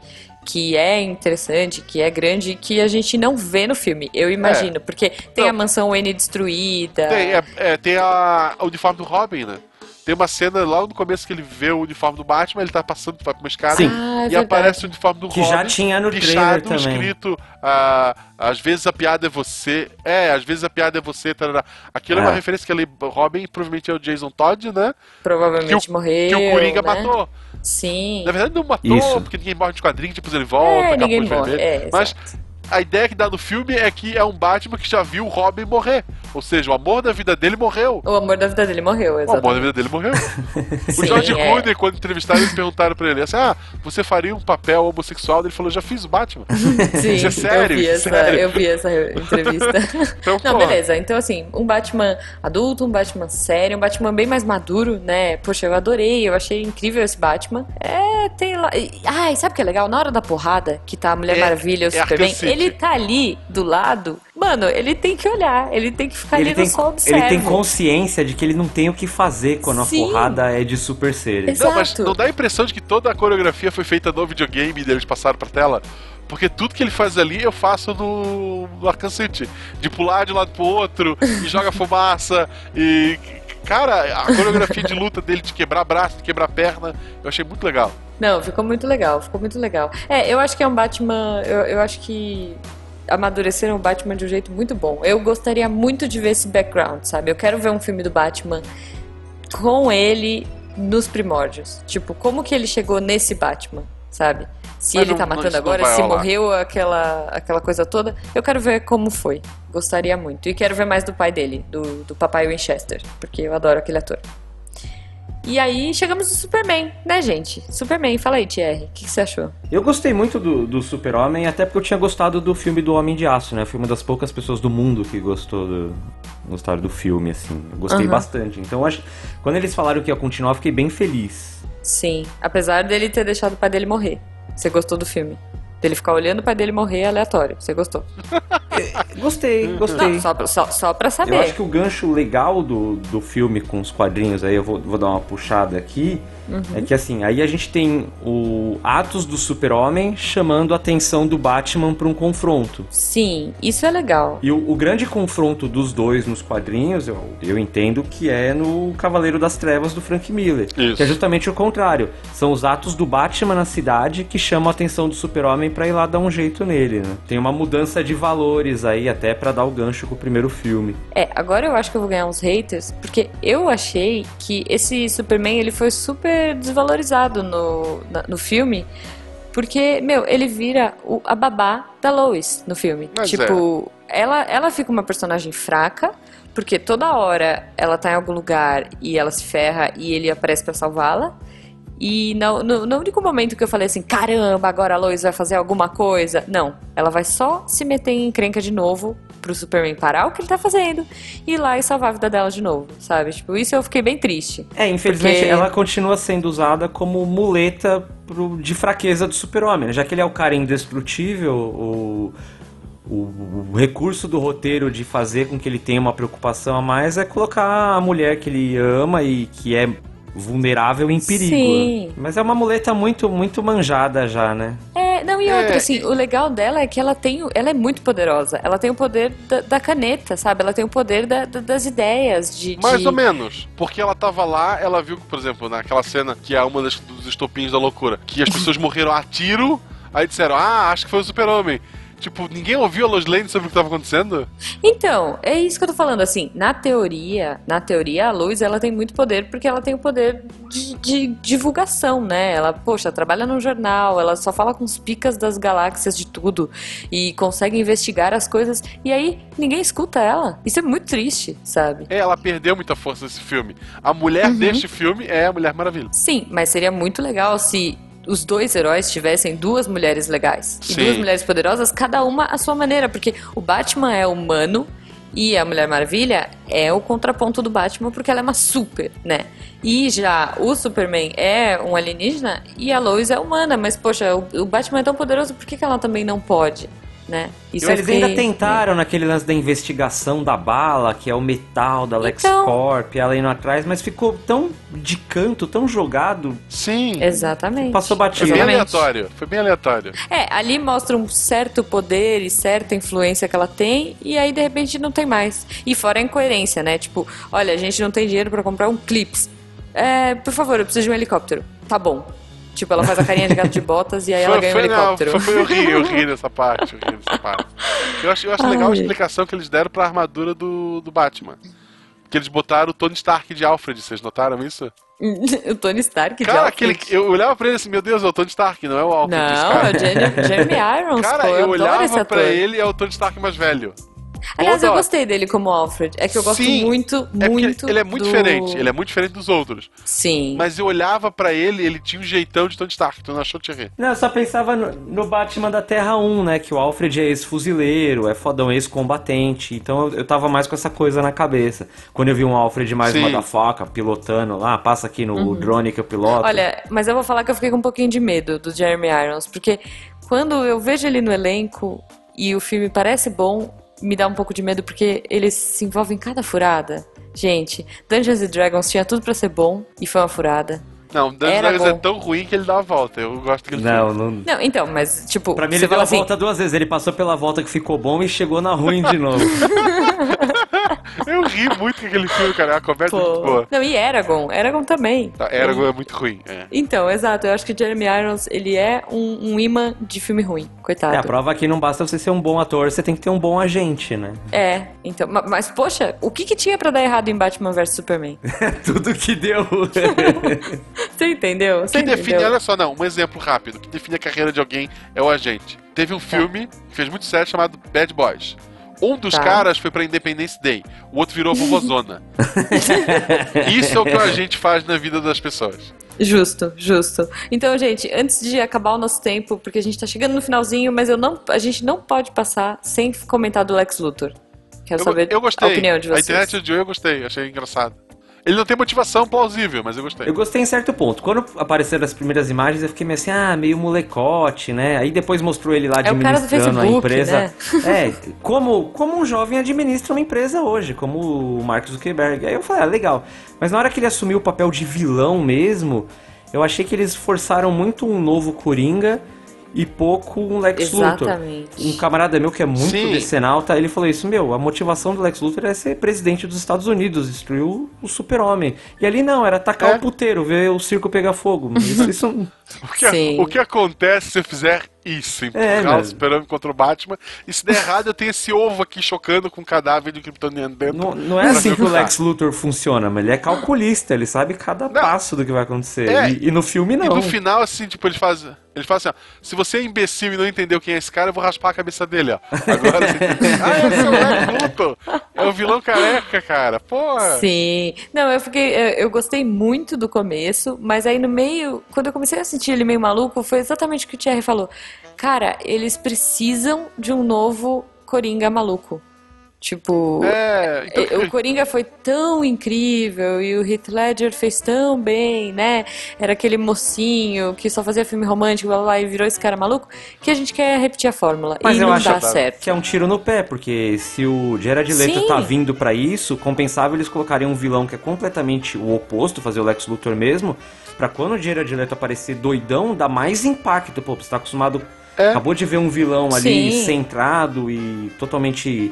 Speaker 2: que é interessante, que é grande, que a gente não vê no filme, eu imagino, porque tem
Speaker 1: Não.
Speaker 2: a mansão Wayne destruída.
Speaker 1: Tem, é, é, tem a, o uniforme do Robin, né? Tem uma cena logo no começo que ele vê o uniforme do Batman, ele tá passando pra uma escada
Speaker 3: Sim.
Speaker 2: Ah, é
Speaker 1: e
Speaker 2: verdade.
Speaker 1: aparece o uniforme do
Speaker 3: Que
Speaker 1: Robin.
Speaker 3: já tinha no trailer
Speaker 1: pichado,
Speaker 3: também.
Speaker 1: escrito, ah, às vezes a piada é você. É, às vezes a piada é você. Tarará. Aquilo é, uma
Speaker 3: É.
Speaker 1: referência que ele, Robin provavelmente é o Jason Todd, né?
Speaker 2: Provavelmente
Speaker 1: que o,
Speaker 2: morreu.
Speaker 1: que o Coringa
Speaker 2: né?
Speaker 1: matou.
Speaker 2: Sim.
Speaker 1: Na verdade, não matou,
Speaker 3: Isso.
Speaker 1: porque ninguém morre de quadrinho, tipo, ele volta,
Speaker 2: É, ninguém
Speaker 1: capuz
Speaker 2: morre, é,
Speaker 1: Mas
Speaker 2: exato.
Speaker 1: A ideia que dá no filme é que é um Batman que já viu o Robin morrer. Ou seja, o amor da vida dele morreu.
Speaker 2: O amor da vida dele morreu,
Speaker 1: O amor da vida dele morreu. o George
Speaker 2: é.
Speaker 1: Clooney, quando entrevistaram, eles perguntaram pra ele assim: Ah, você faria um papel homossexual? Ele falou: Já fiz o Batman.
Speaker 2: Sim,
Speaker 1: Isso é sério,
Speaker 2: eu vi
Speaker 1: é
Speaker 2: essa,
Speaker 1: sério.
Speaker 2: eu vi essa entrevista.
Speaker 1: Então,
Speaker 2: Não, beleza. Então, assim, um Batman adulto, um Batman sério, um Batman bem mais maduro, né? Poxa, eu adorei, eu achei incrível esse Batman. É, tem lá. Ai, sabe o que é legal? Na hora da porrada, que tá a Mulher
Speaker 1: É-
Speaker 2: Maravilha e o
Speaker 1: é
Speaker 2: Superman, ele tá ali do lado. Mano, ele tem que olhar, ele tem que ficar
Speaker 3: Ele
Speaker 2: ali
Speaker 3: tem,
Speaker 2: no só observa.
Speaker 3: ele tem consciência de que ele não tem o que fazer quando
Speaker 2: Sim.
Speaker 3: a porrada é de super seres.
Speaker 2: Exato.
Speaker 1: Não, mas não dá a impressão de que toda a coreografia foi feita no videogame e eles passaram pra tela? Porque tudo que ele faz ali eu faço no, no Arkham City. De pular de um lado pro outro, e joga fumaça, e. Cara, a coreografia de luta dele de quebrar braço, de quebrar perna, eu achei muito legal.
Speaker 2: Não, ficou muito legal, ficou muito legal. É, eu acho que é um Batman. Eu, eu acho que amadureceram o Batman de um jeito muito bom. Eu gostaria muito de ver esse background, sabe? Eu quero ver um filme do Batman com ele nos primórdios. Tipo, como que ele chegou nesse Batman, sabe? Se
Speaker 1: Mas
Speaker 2: ele
Speaker 1: não-
Speaker 2: tá matando agora, se morreu aquela, aquela coisa toda, eu quero ver como foi. Gostaria muito. E quero ver mais do pai dele, do, do papai Winchester, porque eu adoro aquele ator. E aí chegamos no Superman, né, gente? Superman, fala aí, Thierry, o que, que você achou?
Speaker 3: Eu gostei muito do, do Super-Homem, até porque eu tinha gostado do filme do Homem de Aço, né? Fui uma das poucas pessoas do mundo que gostou do, gostaram do filme, assim. Eu gostei
Speaker 2: Aham.
Speaker 3: bastante. Então, acho, quando eles falaram que ia continuar, eu fiquei bem feliz.
Speaker 2: Sim, apesar dele ter deixado o pai dele morrer. Você gostou do filme? Dele ficar olhando o pai dele morrer aleatório. Você gostou?
Speaker 3: Gostei, gostei.
Speaker 2: Não, só, pra- só, só pra
Speaker 3: Eu
Speaker 2: saber.
Speaker 3: acho que o gancho legal do, do filme com os quadrinhos, aí eu vou, vou dar uma puxada aqui,
Speaker 2: Uhum.
Speaker 3: é que assim, aí a gente tem o Atos do Super-Homem chamando a atenção do Batman para um confronto.
Speaker 2: Sim, isso é legal.
Speaker 3: E o, o grande confronto dos dois nos quadrinhos, eu, eu entendo que é no Cavaleiro das Trevas do Frank Miller.
Speaker 1: Isso.
Speaker 3: Que é justamente o contrário. São os atos do Batman na cidade que chamam a atenção do Super-Homem pra ir lá dar um jeito nele, né? Tem uma mudança de valores aí, até pra dar o gancho com o primeiro filme.
Speaker 2: É, agora eu acho que eu vou ganhar uns haters, porque eu achei que esse Superman ele foi super desvalorizado no, no filme. Porque, meu, ele vira o- a babá da Lois no filme.
Speaker 1: Mas
Speaker 2: tipo, ela, ela fica uma personagem fraca, porque toda hora ela tá em algum lugar e ela se ferra e ele aparece pra salvá-la. E no, no, no único momento que eu falei assim, caramba, agora a Lois vai fazer alguma coisa. Não, ela vai só se meter em encrenca de novo pro Superman parar o que ele tá fazendo e ir lá e salvar a vida dela de novo, sabe? Tipo, isso eu fiquei bem triste.
Speaker 3: É, infelizmente
Speaker 2: Porque-
Speaker 3: ela continua sendo usada como muleta pro- de fraqueza do super-homem, né? já que ele é o cara indestrutível, o, o, o recurso do roteiro de fazer com que ele tenha uma preocupação a mais é colocar a mulher que ele ama e que é vulnerável em perigo.
Speaker 2: Sim.
Speaker 3: Mas é uma muleta muito, muito manjada já, né?
Speaker 2: É, não, e
Speaker 1: É,
Speaker 2: outra, assim, o legal dela é que ela tem, o- ela é muito poderosa. Ela tem o poder da, da caneta, sabe? Ela tem o poder da- da- das ideias, de...
Speaker 1: Mais
Speaker 2: de-
Speaker 1: ou menos. Porque ela tava lá, ela viu, por exemplo, naquela cena que é uma das, dos estopins da loucura, que as pessoas morreram a tiro, aí disseram, ah, acho que foi o super-homem. Tipo, ninguém ouviu a Lois Lane sobre o que tava acontecendo?
Speaker 2: Então, é isso que eu tô falando, assim, na teoria, na teoria, a Luz, ela tem muito poder porque ela tem o poder de, de divulgação, né? Ela, poxa, trabalha num jornal, ela só fala com os picas das galáxias de tudo e consegue investigar as coisas, e aí ninguém escuta ela. Isso é muito triste, sabe?
Speaker 1: É, ela perdeu muita força nesse filme. A mulher
Speaker 2: Uhum.
Speaker 1: deste filme é a Mulher Maravilha.
Speaker 2: Sim, mas seria muito legal se os dois heróis tivessem duas mulheres legais. E
Speaker 1: Sim.
Speaker 2: duas mulheres poderosas, cada uma à sua maneira. Porque o Batman é humano e a Mulher Maravilha é o contraponto do Batman porque ela é uma super, né? E já o Superman é um alienígena e a Lois é humana. Mas, poxa, o, o Batman é tão poderoso, por que, que ela também não pode, né? Isso
Speaker 3: Eles
Speaker 2: fiquei-
Speaker 3: ainda tentaram naquele lance da investigação da bala, que é o metal da LexCorp, ela indo atrás, mas ficou tão de canto, tão jogado,
Speaker 1: Sim.
Speaker 2: Exatamente.
Speaker 3: passou
Speaker 1: Foi
Speaker 3: batido.
Speaker 1: bem
Speaker 2: Exatamente.
Speaker 1: aleatório. Foi bem aleatório.
Speaker 2: É, ali mostra um certo poder e certa influência que ela tem, e aí de repente não tem mais. E fora a incoerência, né? Tipo, olha, a gente não tem dinheiro pra comprar um clips. É, por favor, eu preciso de um helicóptero. Tá bom. Tipo, ela faz a carinha de gato de botas e aí ela ganha um
Speaker 1: foi, não,
Speaker 2: helicóptero.
Speaker 1: foi, foi eu ri, eu ri nessa parte, eu ri nessa parte. Eu acho, eu acho legal a explicação que eles deram pra armadura do, do Batman. Que eles botaram o Tony Stark de Alfred, vocês notaram isso?
Speaker 2: o Tony Stark de
Speaker 1: Cara,
Speaker 2: Alfred.
Speaker 1: aquele, eu olhava pra ele assim, meu Deus, é o Tony Stark, não é o Alfred.
Speaker 2: Não, é o Jeremy, Jeremy Irons,
Speaker 1: Cara,
Speaker 2: pô, eu,
Speaker 1: eu olhava pra ele e é o Tony Stark mais velho.
Speaker 2: Aliás, eu gostei dele como Alfred. É que eu gosto
Speaker 1: Sim,
Speaker 2: muito,
Speaker 1: É
Speaker 2: muito
Speaker 1: ele é muito
Speaker 2: do-
Speaker 1: diferente, ele é muito diferente dos outros.
Speaker 2: Sim.
Speaker 1: Mas eu olhava pra ele, ele tinha um jeitão de Tony Stark, tu não achou, Thierry?
Speaker 3: Não, eu só pensava no, no Batman da Terra 1, né? Que o Alfred é ex-fuzileiro, é fodão, ex-combatente. Então eu, eu tava mais com essa coisa na cabeça. Quando eu vi um Alfred mais
Speaker 1: Sim.
Speaker 3: motherfucker pilotando lá, passa aqui no drone que eu piloto.
Speaker 2: Uhum. Olha, mas eu vou falar que eu fiquei com um pouquinho de medo do Jeremy Irons, porque quando eu vejo ele no elenco e o filme parece bom, me dá um pouco de medo porque ele se envolve em cada furada. Gente, Dungeons and Dragons tinha tudo pra ser bom e foi uma furada.
Speaker 1: Não, Dungeons Dragons é
Speaker 2: bom.
Speaker 1: tão ruim que ele dá a volta. Eu gosto daquele
Speaker 3: Não,
Speaker 1: filme.
Speaker 3: não.
Speaker 2: Não, então, mas tipo,
Speaker 3: Pra mim
Speaker 2: você
Speaker 3: ele deu a
Speaker 2: assim,
Speaker 3: volta duas vezes. Ele passou pela volta que ficou bom e chegou na ruim de novo.
Speaker 1: Eu ri muito com aquele filme, cara. A conversa é muito boa.
Speaker 2: Não, e Eragon, Eragon também.
Speaker 1: Tá, Eragon é muito ruim. É.
Speaker 2: Então, exato, eu acho que Jeremy Irons, ele é um, um imã de filme ruim, coitado.
Speaker 3: é, a prova que não basta você ser um bom ator, você tem que ter um bom agente, né?
Speaker 2: É, então, ma- mas poxa, o que que tinha pra dar errado em Batman vs Superman?
Speaker 3: Tudo que deu.
Speaker 2: Você entendeu? Você
Speaker 1: que define,
Speaker 2: entendeu?
Speaker 1: olha só, não, um exemplo rápido. O que define a carreira de alguém é o agente. Teve um filme que fez muito sério chamado Bad Boys. Um dos
Speaker 2: Tá.
Speaker 1: caras foi pra Independence Day, o outro virou vovozona. Isso é o que o agente faz na vida das pessoas.
Speaker 2: Justo, justo. Então, gente, antes de acabar o nosso tempo, porque a gente tá chegando no finalzinho, mas eu não, a gente não pode passar sem comentar do Lex Luthor. Quero
Speaker 1: Eu,
Speaker 2: saber
Speaker 1: eu gostei.
Speaker 2: a opinião de
Speaker 1: a
Speaker 2: vocês.
Speaker 1: internet de hoje eu gostei, achei engraçado. Ele não tem motivação plausível, mas eu gostei.
Speaker 3: Eu gostei em certo ponto. Quando apareceram as primeiras imagens, eu fiquei meio assim, ah, meio molecote, né? Aí depois mostrou ele lá
Speaker 2: É o cara do
Speaker 3: administrando a
Speaker 2: Facebook,
Speaker 3: empresa.
Speaker 2: né?
Speaker 3: É, como, como um jovem administra uma empresa hoje, como o Mark Zuckerberg. Aí eu falei, ah, legal. Mas na hora que ele assumiu o papel de vilão mesmo, eu achei que eles forçaram muito um novo Coringa e pouco um Lex Luthor.
Speaker 2: Exatamente.
Speaker 3: Um camarada meu que é muito
Speaker 1: Sim.
Speaker 3: decenalta, ele falou isso, meu, a motivação do Lex Luthor é ser presidente dos Estados Unidos, destruir o, o super-homem. E ali não, era atacar
Speaker 1: É.
Speaker 3: o puteiro, ver o circo pegar fogo. Isso, isso
Speaker 1: O que,
Speaker 2: Sim.
Speaker 1: o que acontece se eu fizer Isso,
Speaker 3: É,
Speaker 1: empurrar o
Speaker 3: mas-
Speaker 1: super-homem contra o Batman. E se der errado, eu tenho esse ovo aqui chocando com um cadáver de Kryptoniano dentro.
Speaker 3: Não, não é assim que o. Lex Luthor funciona, mas ele é calculista, ele sabe cada passo do que vai acontecer.
Speaker 1: É,
Speaker 3: e, e no filme
Speaker 1: E
Speaker 3: não.
Speaker 1: no final, assim, tipo, ele faz. Ele fala assim, ó, se você é imbecil e não entendeu quem é esse cara, eu vou raspar a cabeça dele, ó. Agora você Ah, esse é o Lex Luthor! É o vilão careca, cara. Porra!
Speaker 2: Sim. Não, eu fiquei. Eu, eu gostei muito do começo, mas aí no meio, quando eu comecei a sentir ele meio maluco, foi exatamente o que o Thierry falou. Cara, eles precisam de um novo Coringa maluco. Tipo.
Speaker 1: É, então,
Speaker 2: Eh, O Coringa foi tão incrível e o Heath Ledger fez tão bem, né? Era aquele mocinho que só fazia filme romântico, blá, blá, e virou esse cara maluco, que a gente quer repetir a fórmula.
Speaker 3: Mas
Speaker 2: e
Speaker 3: eu
Speaker 2: não
Speaker 3: acho
Speaker 2: dá certo.
Speaker 3: que é um tiro no pé, porque se o Jared Leto
Speaker 2: Sim.
Speaker 3: tá vindo pra isso, compensável eles colocariam um vilão que é completamente o oposto, fazer o Lex Luthor mesmo, pra quando o Jared Leto aparecer doidão, dar mais impacto. Pô, você tá acostumado...
Speaker 1: É.
Speaker 3: Acabou de ver um vilão ali
Speaker 2: Sim.
Speaker 3: centrado e totalmente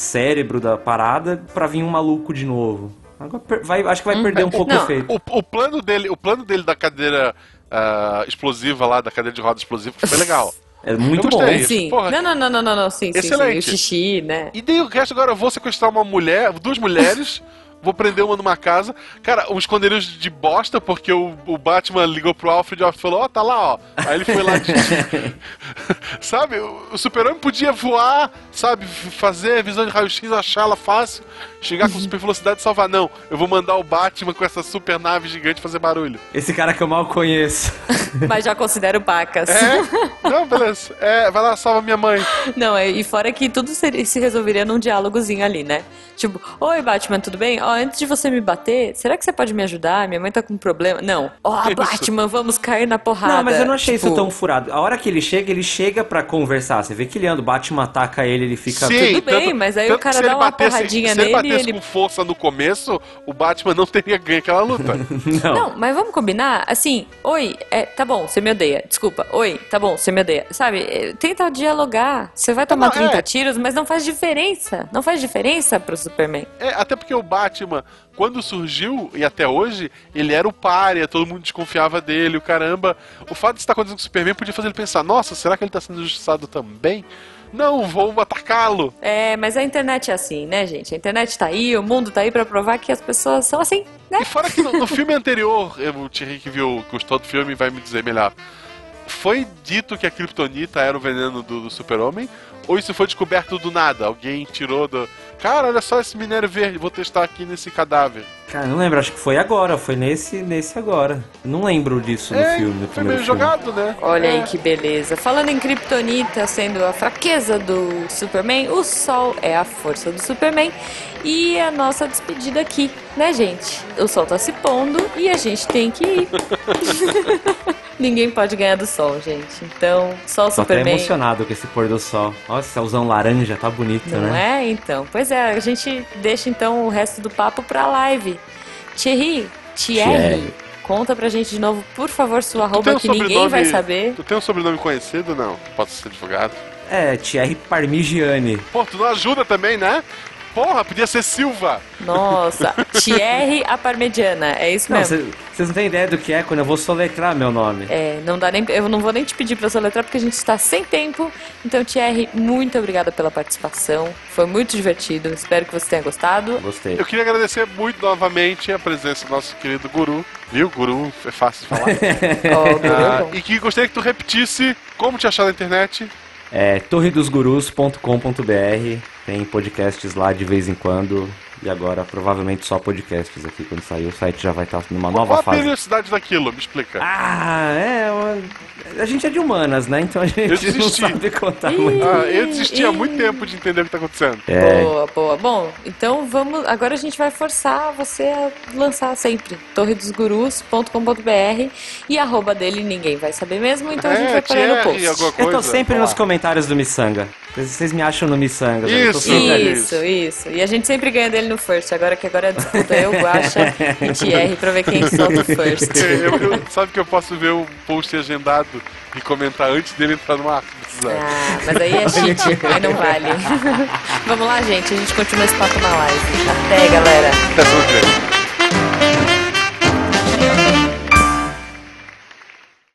Speaker 3: cérebro da parada pra vir um maluco de novo. Agora vai, acho que vai perder um pouco o efeito.
Speaker 1: o, o plano dele, o plano dele da cadeira ah, explosiva lá, da cadeira de roda explosiva, foi legal.
Speaker 3: É muito bom.
Speaker 2: Sim.
Speaker 1: Porra.
Speaker 2: Não, não, não, não, não, não. Sim, sim, sim.
Speaker 1: Excelente.
Speaker 2: O xixi, né?
Speaker 1: E daí o resto agora eu vou sequestrar uma mulher, duas mulheres, vou prender uma numa casa. Cara, um esconderijo de bosta, porque o, o Batman ligou pro Alfred e o Alfred falou, ó, tá lá, ó. Aí ele foi lá de... sabe, o, o super-homem podia voar, sabe, fazer visão de raio-x, achá-la fácil, chegar com super velocidade e salvar. Não, eu vou mandar o Batman com essa super nave gigante fazer barulho.
Speaker 3: Esse cara que eu mal conheço.
Speaker 2: Mas já considero pacas.
Speaker 1: É? Não, beleza. É, vai lá, salva minha mãe.
Speaker 2: Não, é- e fora que tudo seria- se resolveria num diálogozinho ali, né? Tipo, oi Batman, tudo bem? Ó, antes de você me bater, será que você pode me ajudar? Minha mãe tá com um problema. Não. Ó,
Speaker 1: Isso.
Speaker 2: Batman, vamos cair na porrada.
Speaker 3: Não, mas eu não achei isso
Speaker 2: Tipo,
Speaker 3: tão furado. A hora que ele chega, ele chega pra conversar. Você vê que ele anda, o Batman ataca ele, ele fica.
Speaker 2: Tudo bem, mas aí o cara dá uma
Speaker 1: batesse-
Speaker 2: porradinha
Speaker 1: se ele
Speaker 2: nele
Speaker 1: batesse
Speaker 2: ele-
Speaker 1: com força no começo, o Batman não teria ganho aquela luta.
Speaker 3: Não.
Speaker 2: Não, mas vamos combinar? Assim, oi, é, tá bom, você me odeia. Desculpa, oi, tá bom, você me odeia. Sabe, é, tenta dialogar. Você vai tomar
Speaker 1: Não,
Speaker 2: 30
Speaker 1: é.
Speaker 2: tiros, mas não faz diferença. Não faz diferença pro Superman.
Speaker 1: É, até porque o Batman, quando surgiu e até hoje, ele era o párea, todo mundo desconfiava dele, o caramba. O fato de estar acontecendo com o Superman podia fazer ele pensar: nossa, será que ele está sendo injustiçado também? Não, vou atacá-lo.
Speaker 2: É, mas a internet é assim, né, gente? A internet tá aí, o mundo tá aí pra provar que as pessoas são assim, né?
Speaker 1: E fora que no, no filme anterior, o Thierry que viu, gostou do filme, vai me dizer melhor. Foi dito que a Kryptonita era o veneno do, do super-homem? Ou isso foi descoberto do nada? Alguém tirou do. Cara, olha só esse minério verde, vou testar aqui nesse cadáver.
Speaker 3: Cara, não lembro, acho que foi agora, foi nesse, nesse agora. Não lembro disso no
Speaker 1: é,
Speaker 3: filme, no
Speaker 1: foi
Speaker 3: primeiro filme.
Speaker 1: jogado, né?
Speaker 2: Olha
Speaker 1: É.
Speaker 2: aí que beleza. Falando em Kryptonita sendo a fraqueza do Superman, o Sol é a força do Superman. E a nossa despedida aqui, né, gente? O Sol tá se pondo e a gente tem que ir. Ninguém pode ganhar do Sol, gente. Então, Sol
Speaker 3: Tô até
Speaker 2: Superman.
Speaker 3: emocionado com esse pôr do sol. Olha, esse céuzão laranja, tá bonito,
Speaker 2: Não
Speaker 3: né?
Speaker 2: é? Então. Pois é, a gente deixa então o resto do papo pra live. Thierry, Thierry,
Speaker 3: Thierry.
Speaker 2: conta pra gente de novo, por favor, sua arroba
Speaker 1: um
Speaker 2: que ninguém vai saber.
Speaker 1: Tu tem um sobrenome conhecido? Não. Pode ser divulgado.
Speaker 3: É, Thierry Parmigiani.
Speaker 1: Pô, tu não ajuda também, né? Porra, podia ser Silva.
Speaker 2: Nossa, Thierry a Parmegiana, é isso
Speaker 3: Não,
Speaker 2: mesmo.
Speaker 3: vocês não têm ideia do que é quando eu vou soletrar meu nome.
Speaker 2: É, não dá nem, eu não vou nem te pedir pra soletrar porque a gente está sem tempo. Então, Thierry, muito obrigada pela participação. Foi muito divertido. Espero que você tenha gostado.
Speaker 3: Gostei.
Speaker 1: Eu queria agradecer muito novamente a presença do nosso querido guru. Viu? Guru é fácil de falar.
Speaker 2: Ó, o
Speaker 1: Ah,
Speaker 2: Guru.
Speaker 1: e que gostaria que tu repetisse como te achar na internet.
Speaker 3: É torredosgurus.com.br. Tem podcasts lá de vez em quando. E agora, provavelmente, só podcasts aqui. Quando sair, o site já vai estar numa
Speaker 1: Qual
Speaker 3: nova
Speaker 1: a
Speaker 3: fase.
Speaker 1: periodicidade daquilo? Me explica.
Speaker 3: Ah, é. uma- A gente é de humanas, né? Então a gente não sabe contar
Speaker 2: Ih.
Speaker 3: muito.
Speaker 1: Ah, eu desisti há muito tempo de entender o que tá acontecendo.
Speaker 3: É,
Speaker 2: Boa, boa. Bom, então vamos. Agora a gente vai forçar você a lançar sempre. torredosgurus.com.br e a arroba dele ninguém vai saber mesmo, então a gente
Speaker 1: É,
Speaker 2: vai pôr aí no post.
Speaker 3: eu tô
Speaker 1: coisa.
Speaker 3: sempre nos comentários do Missanga. Vocês- me acham no Missanga. Eu tô
Speaker 1: Isso.
Speaker 2: Isso, isso. E a gente sempre ganha dele no first. Agora que agora a disputa é eu, Guaxa e Thierry pra ver quem solta o first.
Speaker 1: Eu- eu- sabe que eu posso ver o post agendado e comentar antes dele entrar no ar? se precisar.
Speaker 2: Ah, mas aí é cheat, aí não vale. Vamos lá, gente. A gente continua esse papo na live. Até, galera.
Speaker 1: Até.